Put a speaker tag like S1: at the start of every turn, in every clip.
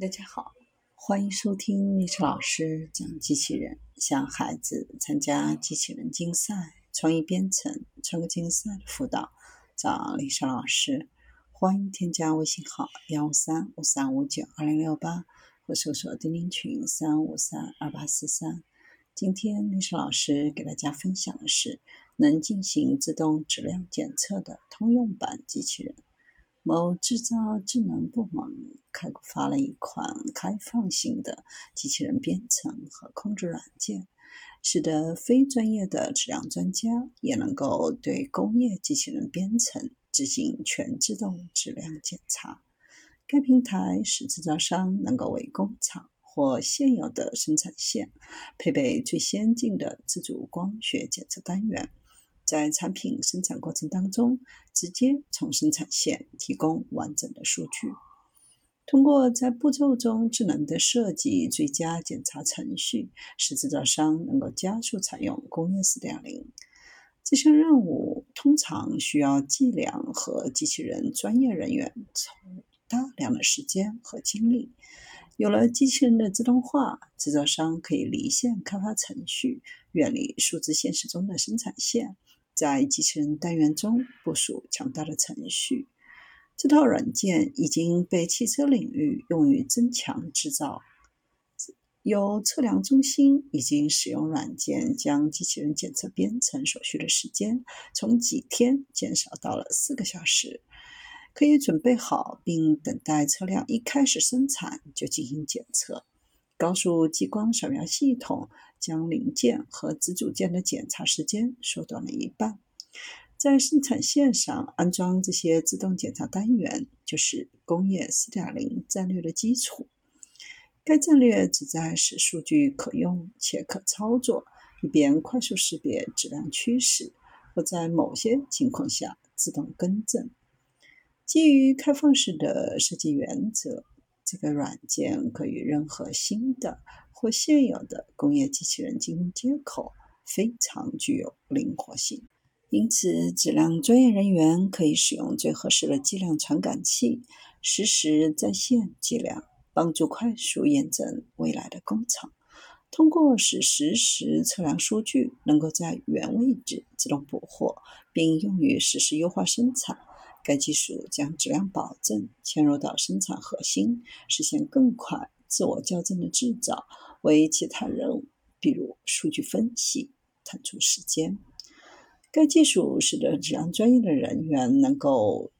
S1: 大家好，欢迎收听历史老师讲机器人，向孩子参加机器人竞赛、创意编程、创客竞赛的辅导，找历史老师。欢迎添加微信号幺三五三五九二零六八，或搜索钉钉群三五三二八四三。今天历史老师给大家分享的是能进行自动质量检测的通用版机器人。某制造智能部门开发了一款开放性的机器人编程和控制软件，使得非专业的质量专家也能够对工业机器人编程执行全自动质量检查。该平台使制造商能够为工厂或现有的生产线配备最先进的自主光学检测单元。在产品生产过程当中，直接从生产线提供完整的数据。通过在步骤中智能的设计最佳检查程序，使制造商能够加速采用工业4.0。这项任务通常需要计量和机器人专业人员投大量的时间和精力。有了机器人的自动化，制造商可以离线开发程序，远离数字现实中的生产线。在机器人单元中部署强大的程序，这套软件已经被汽车领域用于增强制造。有测量中心已经使用软件将机器人检测编程所需的时间从几天减少到了四个小时，可以准备好并等待车辆一开始生产就进行检测。高速激光扫描系统将零件和子组件的检查时间缩短了一半。在生产线上安装这些自动检查单元，就是工业4.0战略的基础。该战略旨在使数据可用且可操作，以便快速识别质量趋势，或在某些情况下自动更正。基于开放式的设计原则。这个软件可与任何新的或现有的工业机器人进行接口，非常具有灵活性。因此，质量专业人员可以使用最合适的计量传感器，实时在线计量，帮助快速验证未来的工厂。通过使实时测量数据能够在原位置自动捕获，并用于实时优化生产。该技术将质量保证嵌入到生产核心，实现更快、自我校正的制造，为其他任务，比如数据分析，腾出时间。该技术使得质量专业的人员能够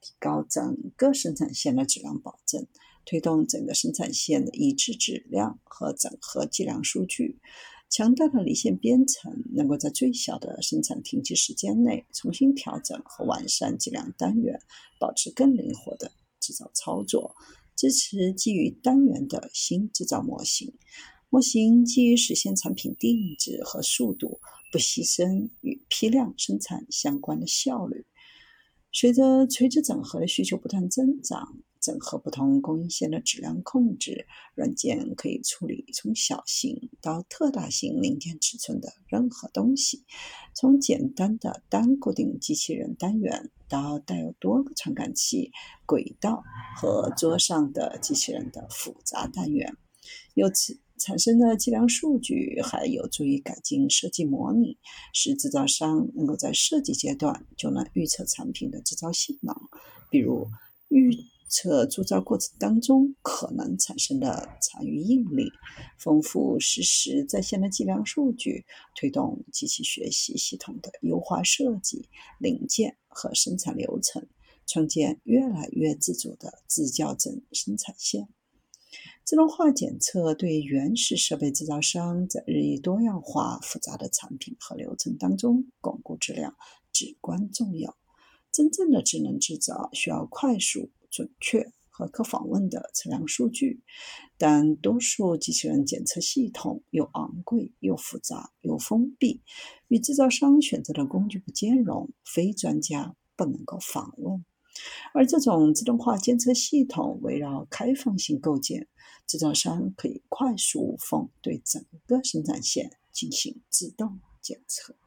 S1: 提高整个生产线的质量保证，推动整个生产线的一致质量和整合计量数据。强大的离线编程能够在最小的生产停机时间内重新调整和完善计量单元，保持更灵活的制造操作。支持基于单元的新制造模型，模型基于实现产品定制和速度，不牺牲与批量生产相关的效率。随着垂直整合的需求不断增长。整合不同供应线的质量控制软件，可以处理从小型到特大型零件尺寸的任何东西，从简单的单固定机器人单元到带有多个传感器、轨道和桌上的机器人的复杂单元。由此产生的计量数据还有助于改进设计模拟，使制造商能够在设计阶段就能预测产品的制造性能，比如预。测铸造过程当中可能产生的残余应力，丰富实时在线的计量数据，推动机器学习系统的优化设计零件和生产流程，创建越来越自主的自校正生产线。自动化检测对原始设备制造商在日益多样化、复杂的产品和流程当中巩固质量至关重要。真正的智能制造需要快速。准确和可访问的测量数据，但多数机器人检测系统又昂贵又复杂又封闭，与制造商选择的工具不兼容，非专家不能够访问。而这种自动化监测系统围绕开放性构建，制造商可以快速无缝对整个生产线进行自动检测。